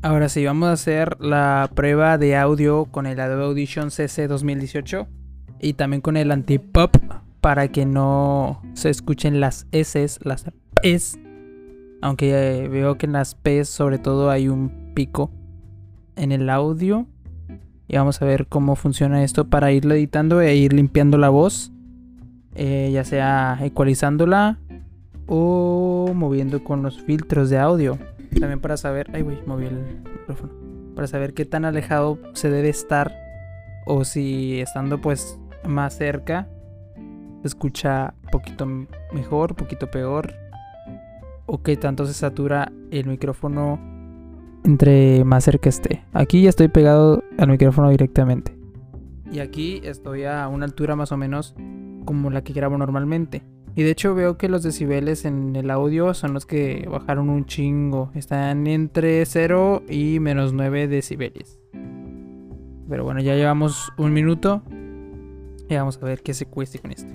Ahora sí, vamos a hacer la prueba de audio con el Adobe Audition CC 2018 y también con el anti-pop para que no se escuchen las S, las P's. Aunque eh, veo que en las P's sobre todo hay un pico en el audio. Y vamos a ver cómo funciona esto para irlo editando e ir limpiando la voz. Eh, ya sea ecualizándola o moviendo con los filtros de audio. También para saber. Ay, güey, moví el micrófono. Para saber qué tan alejado se debe estar. O si estando pues más cerca. Se escucha poquito mejor, poquito peor. O qué tanto se satura el micrófono entre más cerca esté. Aquí ya estoy pegado al micrófono directamente. Y aquí estoy a una altura más o menos como la que grabo normalmente. Y de hecho veo que los decibeles en el audio son los que bajaron un chingo. Están entre 0 y menos 9 decibeles. Pero bueno, ya llevamos un minuto. Y vamos a ver qué se cueste con esto.